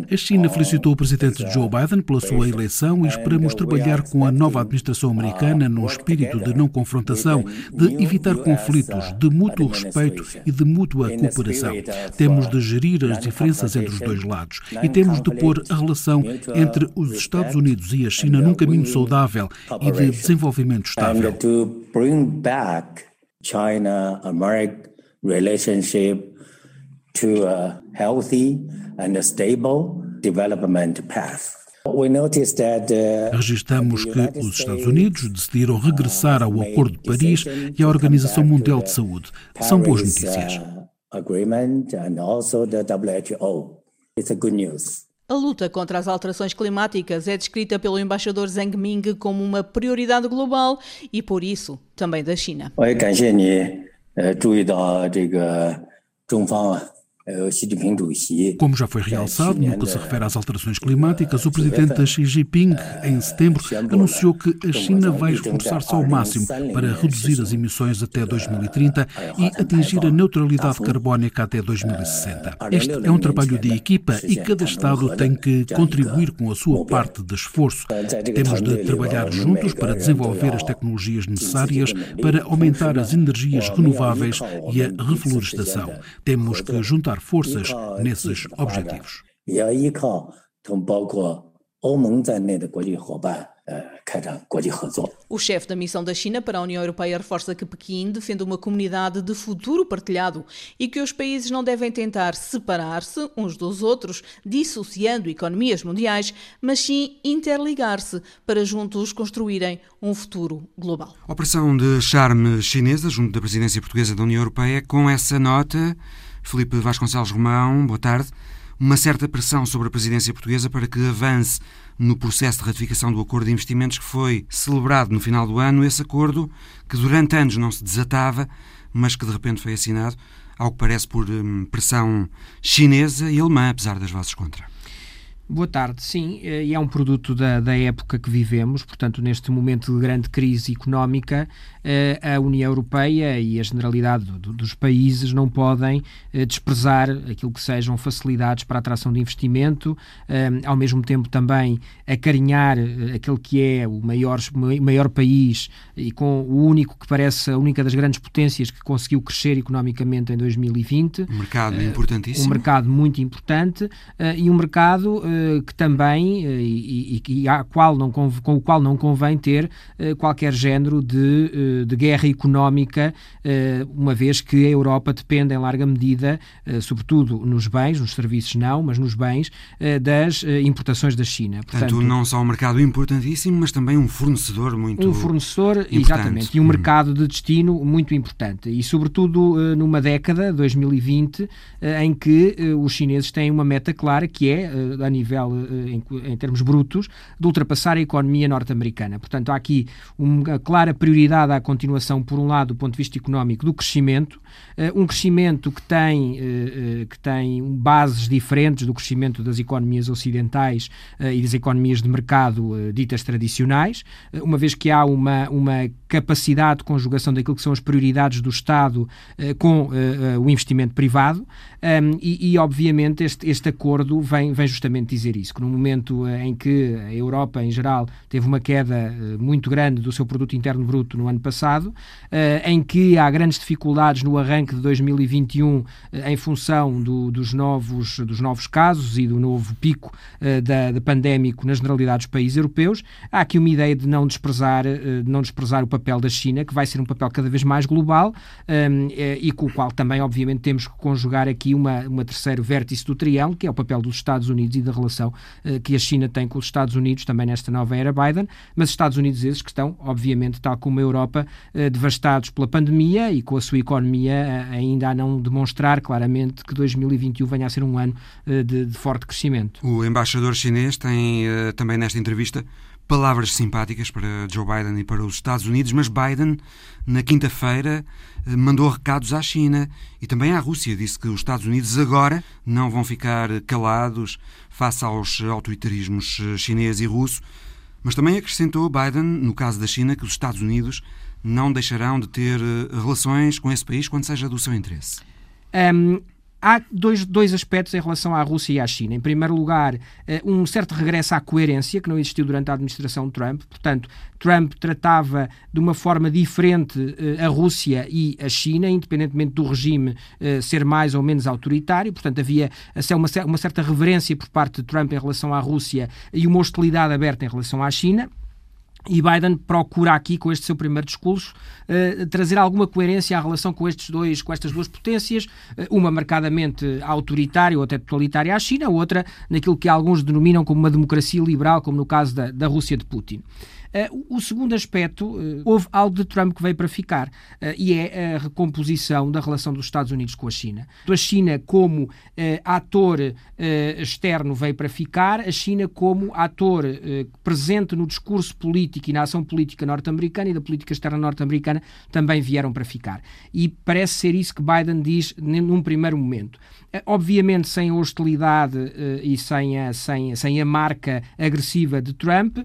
S16: a China felicitou o presidente Joe Biden pela sua eleição e esperamos trabalhar com a nova administração americana no espírito de não confrontação, de evitar conflitos, de mútuo respeito e de mútua cooperação. Temos de gerir as diferenças entre os dois lados e temos de pôr a relação entre os Estados Unidos e a China num caminho saudável e de desenvolvimento estável.
S17: China-American relationship to a healthy and stable development path.
S16: Uh, Registramos que os Estados Unidos decidiram regressar ao Acordo de Paris e à Organização Mundial de Saúde. São boas notícias.
S15: A luta contra as alterações climáticas é descrita pelo embaixador Zhang Ming como uma prioridade global e, por isso, também da China.
S17: 我也感谢你，呃，注意到这个中方啊。
S16: como já foi realçado, no que se refere às alterações climáticas, o presidente Xi Jinping, em setembro, anunciou que a China vai esforçar-se ao máximo para reduzir as emissões até 2030 e atingir a neutralidade carbónica até 2060. Este é um trabalho de equipa e cada Estado tem que contribuir com a sua parte de esforço. Temos de trabalhar juntos para desenvolver as tecnologias necessárias para aumentar as energias renováveis e a reflorestação. Temos que juntar juntar forças nesses objetivos.
S15: O chefe da missão da China para a União Europeia reforça que Pequim defende uma comunidade de futuro partilhado e que os países não devem tentar separar-se uns dos outros, dissociando economias mundiais, mas sim interligar-se para juntos construírem um futuro global.
S1: Operação de charme chinesa junto da presidência portuguesa da União Europeia. Com essa nota, Felipe Vasconcelos Romão, boa tarde. Uma certa pressão sobre a presidência portuguesa para que avance no processo de ratificação do acordo de investimentos que foi celebrado no final do ano, esse acordo que durante anos não se desatava, mas que de repente foi assinado, ao que parece por hum, pressão chinesa e alemã, apesar das vozes contra.
S18: Boa tarde, sim, eh, e é um produto da, da época que vivemos, portanto, neste momento de grande crise económica, eh, a União Europeia e a generalidade do, dos países não podem eh, desprezar aquilo que sejam facilidades para a atração de investimento, ao mesmo tempo também acarinhar aquele que é o maior, maior país e com o único que parece a única das grandes potências que conseguiu crescer economicamente em 2020.
S1: Um mercado importantíssimo.
S18: Um mercado muito importante e um mercado que também eh, e, e, e qual não, com o qual não convém ter eh, qualquer género de, eh, de guerra económica, uma vez que a Europa depende em larga medida, sobretudo nos bens, nos serviços não, mas nos bens, das importações da China.
S1: Portanto, Portanto não só um mercado importantíssimo, mas também um fornecedor muito
S18: Um fornecedor,
S1: importante.
S18: exatamente, e um hum. mercado de destino muito importante. E sobretudo numa década, 2020, em que os chineses têm uma meta clara que é, a nível nível, eh, em, em termos brutos, de ultrapassar a economia norte-americana. Portanto, há aqui uma clara prioridade à continuação, por um lado, do ponto de vista económico, do crescimento, eh, um crescimento que tem, eh, que tem bases diferentes do crescimento das economias ocidentais e das economias de mercado ditas tradicionais, uma vez que há uma, uma capacidade de conjugação daquilo que são as prioridades do Estado com o investimento privado e, e obviamente, este, este acordo vem, vem justamente dizer isso, que no momento eh, em que a Europa, em geral, teve uma queda eh, muito grande do seu produto interno bruto no ano passado, eh, em que há grandes dificuldades no arranque de 2021 em função do, dos, novos, dos novos casos e do novo pico da, da pandémico na generalidade dos países europeus, há aqui uma ideia de não desprezar, de não desprezar o papel da China, que vai ser um papel cada vez mais global e com o qual também, obviamente, temos que conjugar aqui uma, uma terceiro vértice do triângulo, que é o papel dos Estados Unidos e da relação uh, que a China tem com os Estados Unidos, também nesta nova era Biden, mas Estados Unidos esses que estão, obviamente, tal como a Europa, uh, devastados pela pandemia e com a sua economia uh, ainda a não demonstrar claramente que 2021 venha a ser um ano de, de, forte crescimento.
S1: O embaixador chinês tem também nesta entrevista palavras simpáticas para Joe Biden e para os Estados Unidos, mas Biden, na quinta-feira, mandou recados à China e também à Rússia. Disse que os Estados Unidos agora não vão ficar calados face aos autoritarismos chinês e russo, mas também acrescentou Biden, no caso da China, que os Estados Unidos não deixarão de ter relações com esse país quando seja do seu interesse.
S18: Um, Há dois, dois aspectos em relação à Rússia e à China. Em primeiro lugar, eh, um certo regresso à coerência que não existiu durante a administração Trump. Portanto, Trump tratava de uma forma diferente eh, a Rússia e a China, independentemente do regime eh, ser mais ou menos autoritário. Portanto, havia uma certa reverência por parte de Trump em relação à Rússia e uma hostilidade aberta em relação à China. E Biden procura aqui, com este seu primeiro discurso, uh, trazer alguma coerência à relação com, estes dois, com estas duas potências, uh, uma marcadamente autoritária ou até totalitária à China, outra naquilo que alguns denominam como uma democracia liberal, como no caso da, da Rússia de Putin. Uh, o segundo aspecto, uh, houve algo de Trump que veio para ficar, uh, e é a recomposição da relação dos Estados Unidos com a China. A China, como ator externo, veio para ficar, a China, como ator presente no discurso político e na ação política norte-americana e da política externa norte-americana, também vieram para ficar. E parece ser isso que Biden diz num primeiro momento. Obviamente, sem a hostilidade e sem a, sem, sem a marca agressiva de Trump,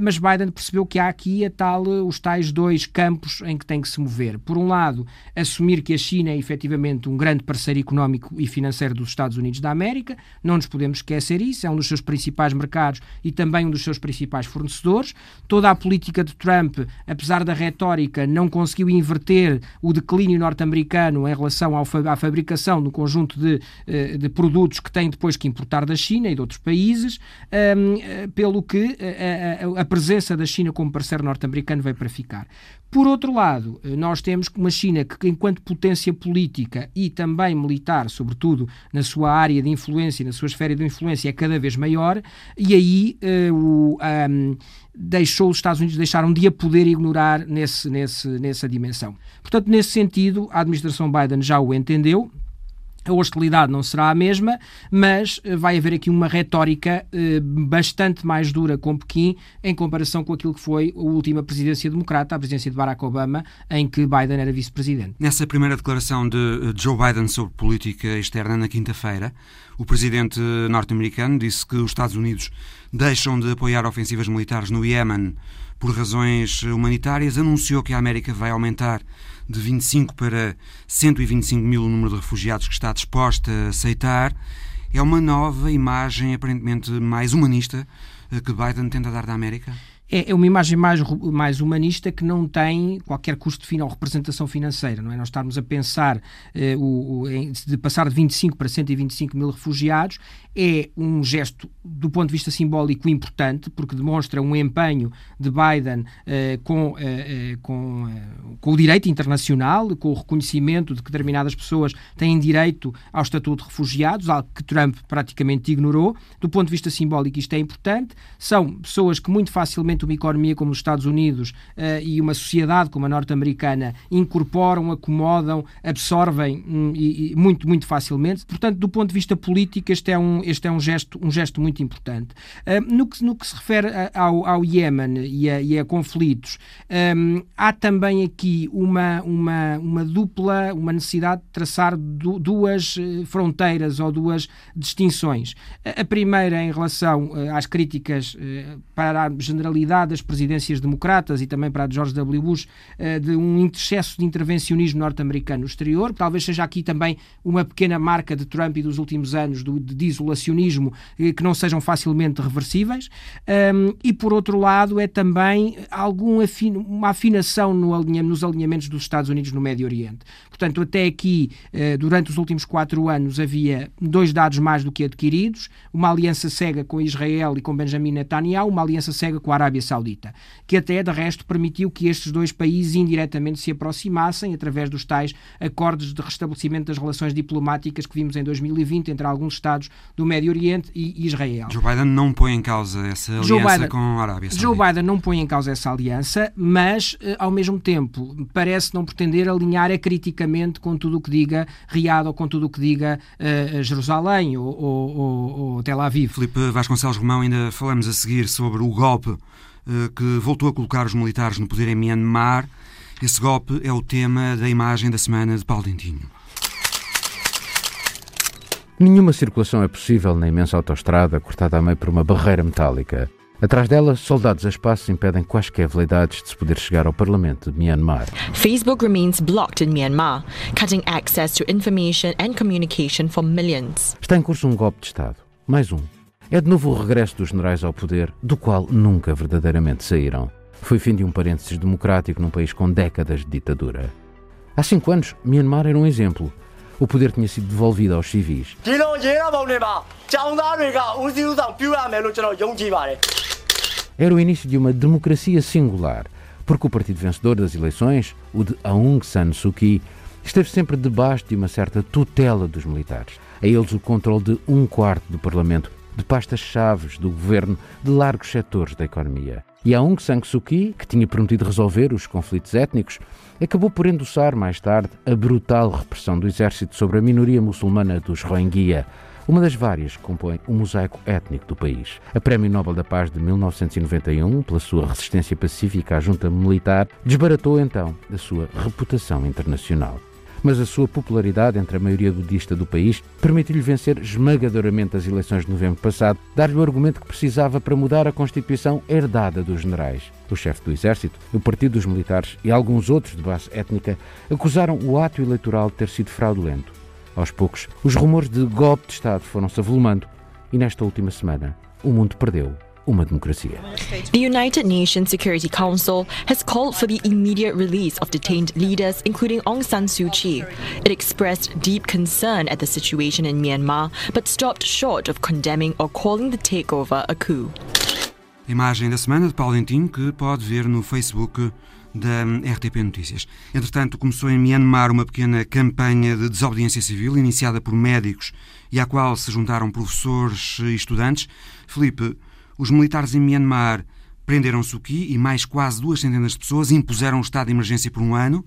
S18: mas Biden percebeu que há aqui a tal, os tais dois campos em que tem que se mover. Por um lado, assumir que a China é efetivamente um grande parceiro económico e financeiro dos Estados Unidos da América, não nos podemos esquecer isso, é um dos seus principais mercados e também um dos seus principais fornecedores. Toda a política de Trump, apesar da retórica, não conseguiu inverter o declínio norte-americano em relação à fabricação no conjunto de, eh, de produtos que tem depois que importar da China e de outros países, um, eh, pelo que a presença da China como parceiro norte-americano veio para ficar. Por outro lado, eh, nós temos uma China que, enquanto potência política e também militar, sobretudo na sua área de influência, na sua esfera de influência, é cada vez maior, e aí uh, o, um, deixou os Estados Unidos deixaram de a poder ignorar nesse, nesse, nessa dimensão. Portanto, nesse sentido, a administração Biden já o entendeu, a hostilidade não será a mesma, mas eh, vai haver aqui uma retórica eh, bastante mais dura com Pequim em comparação com aquilo que foi a última presidência democrata, a presidência de Barack Obama, em que Biden era vice-presidente.
S1: Nessa primeira declaração de eh, Joe Biden sobre política externa na quinta-feira, o presidente norte-americano disse que os Estados Unidos deixam de apoiar ofensivas militares no Iémen por razões humanitárias, anunciou que a América vai aumentar de 25 para 125 mil o número de refugiados que está disposta a aceitar. É uma nova imagem aparentemente mais humanista eh, que Biden tenta dar da América?
S18: É, é uma imagem mais, mais humanista que não tem qualquer custo final, representação financeira, não é? Nós estarmos a pensar eh, o, o, de passar de 25 para 125 mil refugiados é um gesto, do ponto de vista simbólico, importante, porque demonstra um empenho de Biden eh, com, eh, eh com, eh, com o direito internacional, com o reconhecimento de que determinadas pessoas têm direito ao estatuto de refugiados, algo que Trump praticamente ignorou. Do ponto de vista simbólico, isto é importante. São pessoas que muito facilmente uma economia como os Estados Unidos uh, e uma sociedade como a norte-americana incorporam, acomodam, absorvem um, e, e muito, muito facilmente. Portanto, do ponto de vista político, este é um, este é um, gesto, um gesto muito importante. Uh, no, que, no que se refere ao, ao Iémen e a, e a conflitos, um, há também aqui uma, uma, uma dupla, uma necessidade de traçar du, duas eh, fronteiras ou duas distinções. A primeira em relação às críticas para a generalidade das presidências democratas e também para a de George W. Bush eh, de um excesso de intervencionismo norte-americano no exterior. Talvez seja aqui também uma pequena marca de Trump e dos últimos anos do, de isolacionismo eh, que não sejam facilmente reversíveis. e, por outro lado, é também algum afino, uma afinação no alinha, nos alinhamentos dos Estados Unidos no Médio Oriente. Portanto, até aqui, eh, durante os últimos quatro anos, havia dois dados mais do que adquiridos, uma aliança cega com Israel e com Benjamin Netanyahu, uma aliança cega com a Arábia Arábia Saudita, que até, de resto, permitiu que estes dois países indiretamente se aproximassem através dos tais acordos de restabelecimento das relações diplomáticas que vimos em 2020 entre alguns Estados do Médio Oriente e Israel.
S1: Joe Biden não põe em causa essa aliança Biden, com a Arábia Saudita.
S18: Joe Biden não põe em causa essa aliança, mas, eh, ao mesmo tempo, parece não pretender alinhar é criticamente com tudo o que diga Riad ou com tudo o que diga uh, Jerusalém ou, ou, ou, ou Tel Aviv.
S1: Felipe Vasconcelos Romão, ainda falamos a seguir sobre o golpe que voltou a colocar os militares no poder em Myanmar. Esse golpe é o tema da imagem da semana de Paulo Dentinho.
S19: Nenhuma circulação é possível na imensa autoestrada cortada a meio por uma barreira metálica. Atrás dela, soldados a espaço impedem quaisquer veleidades de se poder chegar ao Parlamento de Myanmar.
S20: Facebook remains blocked in Myanmar, cutting access to information and communication for millions.
S19: Está em curso um golpe de Estado. Mais um. É de novo o regresso dos generais ao poder, do qual nunca verdadeiramente saíram. Foi fim de um parênteses democrático num país com décadas de ditadura. Há cinco anos, Myanmar era um exemplo. O poder tinha sido devolvido aos civis. Era o início de uma democracia singular, porque o partido vencedor das eleições, o de Aung San Suu Kyi, esteve sempre debaixo de uma certa tutela dos militares. A eles o controle de um quarto do Parlamento de pastas-chaves do governo de largos setores da economia. E Aung San Suu Kyi, que tinha prometido resolver os conflitos étnicos, acabou por endossar mais tarde a brutal repressão do exército sobre a minoria muçulmana dos Rohingya, uma das várias que compõem o mosaico étnico do país. A Prémio Nobel da Paz de 1991, pela sua resistência pacífica à junta militar, desbaratou então a sua reputação internacional mas a sua popularidade entre a maioria budista do país permitiu-lhe vencer esmagadoramente as eleições de novembro passado, dar-lhe o argumento que precisava para mudar a Constituição herdada dos generais. O chefe do Exército, o Partido dos Militares e alguns outros de base étnica acusaram o ato eleitoral de ter sido fraudulento. Aos poucos, os rumores de golpe de Estado foram-se avolumando e nesta última semana o mundo perdeu uma democracia.
S20: The United Nations Security Council has called for the immediate release of detained leaders, including Aung San Suu Kyi. It expressed deep concern at the situation in Myanmar, but stopped short of condemning or calling the takeover a coup.
S1: Imagem da semana de Paulo Dentinho que pode ver no Facebook da RTP Notícias. Entretanto, começou em Myanmar uma pequena campanha de desobediência civil iniciada por médicos e à qual se juntaram professores e estudantes. Felipe, os militares em Myanmar prenderam Suki e mais quase duas centenas de pessoas, impuseram o estado de emergência por um ano,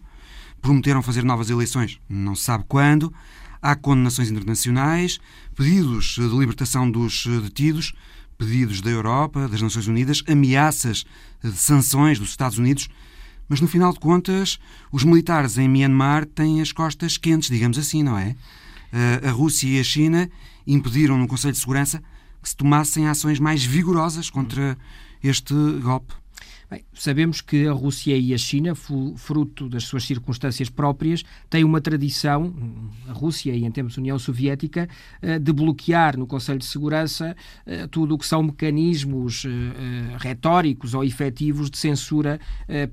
S1: prometeram fazer novas eleições, não se sabe quando. Há condenações internacionais, pedidos de libertação dos detidos, pedidos da Europa, das Nações Unidas, ameaças de sanções dos Estados Unidos. Mas no final de contas, os militares em Myanmar têm as costas quentes, digamos assim, não é? Eh, a Rússia e a China impediram no Conselho de Segurança que se tomassem ações mais vigorosas contra este golpe.
S18: Bem, sabemos que a Rússia e a China, fruto das suas circunstâncias próprias, têm uma tradição, a Rússia e em termos da União Soviética, eh, de bloquear no Conselho de Segurança eh, tudo o que são mecanismos eh, retóricos ou efetivos de censura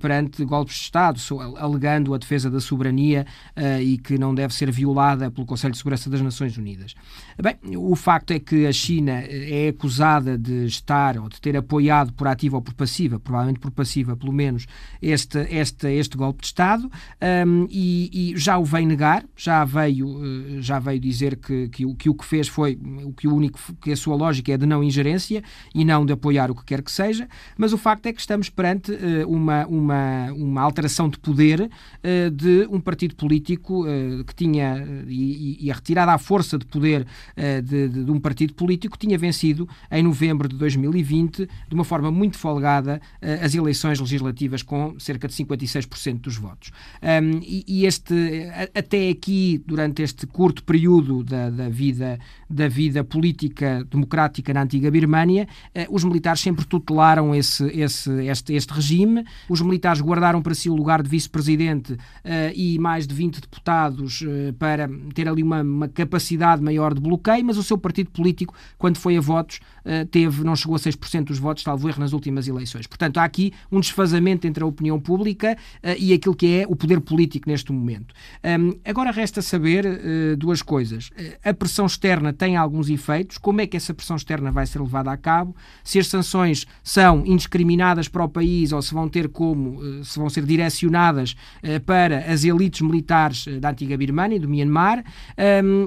S18: perante golpes de Estado, alegando a defesa da soberania e que não deve ser violada pelo Conselho de Segurança das Nações Unidas. Bem, o facto é que a China é acusada de estar ou de ter apoiado por ativa ou por passiva, provavelmente por passiva, pelo menos, este, este, este golpe de Estado um, e, e, já o vem negar, já veio, uh, já veio dizer que, que, que, o que fez foi o que o único que a sua lógica é de não ingerência e não de apoiar o que quer que seja, mas o facto é que estamos perante uh, uma, uma, uma alteração de poder de um partido político que tinha e, e, a retirada à força de poder de, de, de um partido político tinha vencido em novembro de 2020 de uma forma muito folgada as eleições legislativas com cerca de 56% dos votos. Um, e, e, este, até aqui, durante este curto período da, da, vida, da vida política democrática na antiga Birmânia, os militares sempre tutelaram esse, esse, este, este regime. Os militares guardaram para si o lugar de vice-presidente uh, e mais de 20 deputados uh, para ter ali uma, uma, capacidade maior de bloqueio, mas o seu partido político, quando foi a votos, teve, não chegou a 6% dos votos, salvo erro, nas últimas eleições. Portanto, há aqui um desfazamento entre a opinião pública uh, e aquilo que é o poder político neste momento. Agora resta saber uh, duas coisas. A pressão externa tem alguns efeitos, como é que essa pressão externa vai ser levada a cabo, se as sanções são indiscriminadas para o país ou se vão ter como, se vão ser direcionadas para as elites militares da antiga Birmania, do Myanmar,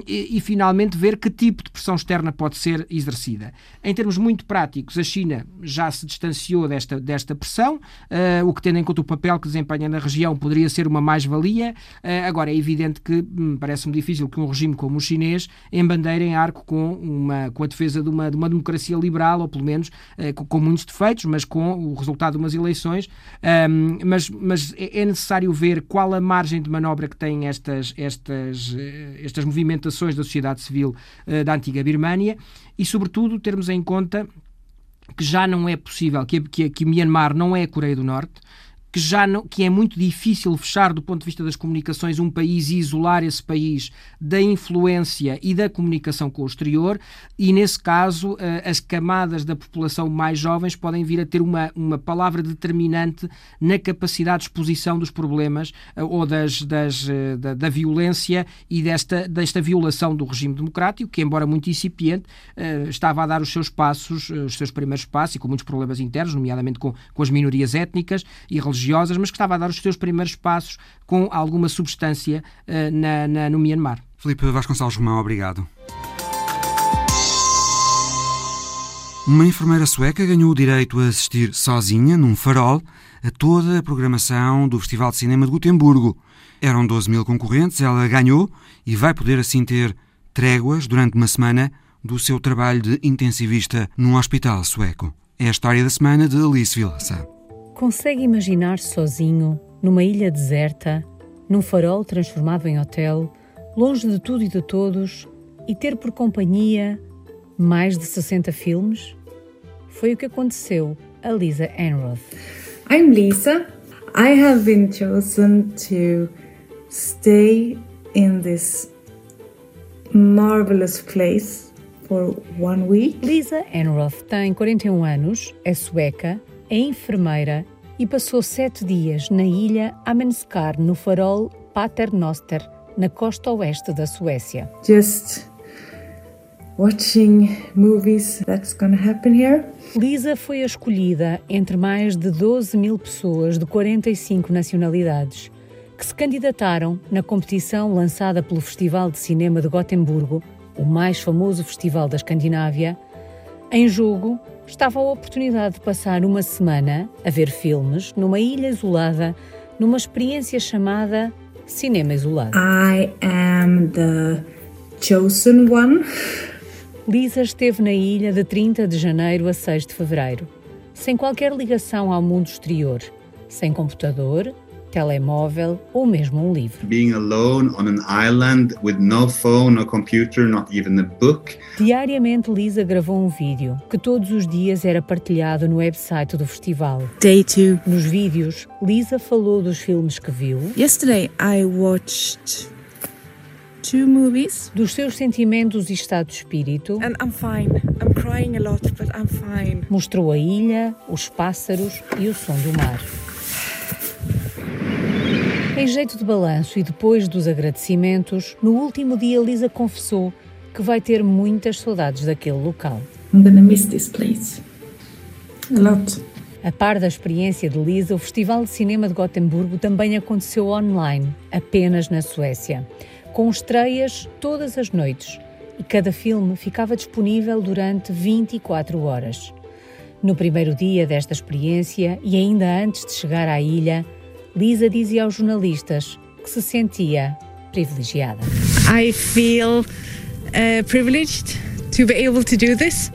S18: e, e finalmente ver que tipo de pressão externa pode ser exercida. Em termos muito práticos, a China já se distanciou desta, desta pressão uh, o que tendo em conta o papel que desempenha na região poderia ser uma mais-valia. Uh, agora, é evidente que hum, parece-me difícil que um regime como o chinês embandeire em arco com, uma, com a defesa de uma, de uma democracia liberal, ou pelo menos uh, com, com, muitos defeitos, mas com o resultado de umas eleições. Um, mas, mas é, é necessário ver qual a margem de manobra que têm estas, estas, estas movimentações da sociedade civil da antiga Birmânia e, sobretudo, termos em conta que já não é possível, que, que, que Myanmar não é a Coreia do Norte, que já não, que é muito difícil fechar do ponto de vista das comunicações um país e isolar esse país da influência e da comunicação com o exterior. E nesse caso eh, as camadas da população mais jovens podem vir a ter uma, uma palavra determinante na capacidade de exposição dos problemas eh, ou das, das eh, da, da, violência e desta, desta violação do regime democrático que embora muito incipiente estava a dar os seus passos, os seus primeiros passos e com muitos problemas internos, nomeadamente com, com as minorias étnicas e religiosas religiosas, mas que estava a dar os seus primeiros passos com alguma substância uh, na, na, no Myanmar.
S1: Felipe Vasconcelos Romão, obrigado. Uma enfermeira sueca ganhou o direito a assistir sozinha, num farol, a toda a programação do Festival de Cinema de Gotemburgo. Eram 12 mil concorrentes, ela ganhou e vai poder assim ter tréguas durante uma semana do seu trabalho de intensivista num hospital sueco. É a história da semana de Alice Vilaça.
S21: Consegue imaginar-se sozinho, numa ilha deserta, num farol transformado em hotel, longe de tudo e de todos, e ter por companhia mais de 60 filmes? Foi o que aconteceu a Lisa Enroth.
S22: I'm Lisa. I have been chosen to stay in this marvelous place for one week.
S21: Lisa Enroth tem 41 anos, é sueca é enfermeira e passou sete dias na ilha Amenskar, no farol Paternoster, na costa oeste da Suécia.
S22: Just watching movies that's gonna happen here.
S21: Lisa foi a escolhida entre mais de 12 mil pessoas de 45 nacionalidades que se candidataram na competição lançada pelo Festival de Cinema de Gotemburgo, o mais famoso festival da Escandinávia. Em jogo estava a oportunidade de passar uma semana a ver filmes numa ilha isolada, numa experiência chamada Cinema Isolado.
S22: I am the chosen one.
S21: Lisa esteve na ilha de 30 de janeiro a 6 de fevereiro, sem qualquer ligação ao mundo exterior, sem computador, telemóvel ou mesmo um livro.
S23: Being alone on an island with no phone, no computer, not even a book.
S21: Diariamente Lisa gravou um vídeo que todos os dias era partilhado no website do festival.
S22: Day two.
S21: Nos vídeos, Lisa falou dos filmes que viu.
S22: Yesterday I watched two movies.
S21: Dos seus sentimentos e estado de espírito.
S22: And I'm fine. I'm crying a lot, but I'm fine.
S21: Mostrou a ilha, os pássaros e o som do mar. Em jeito de balanço e depois dos agradecimentos, no último dia Lisa confessou que vai ter muitas saudades daquele local.
S22: I'm gonna miss this place. A lot.
S21: A par da experiência de Lisa, o Festival de Cinema de Gotemburgo também aconteceu online, apenas na Suécia, com estreias todas as noites e cada filme ficava disponível durante 24 horas. No primeiro dia desta experiência e ainda antes de chegar à ilha, Lisa dizia aos jornalistas que se sentia privilegiada.
S22: I feel uh, privileged to be able to do this.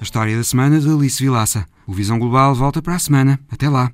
S1: A história da semana de Alice Vilaça. O Visão Global volta para a semana. Até lá.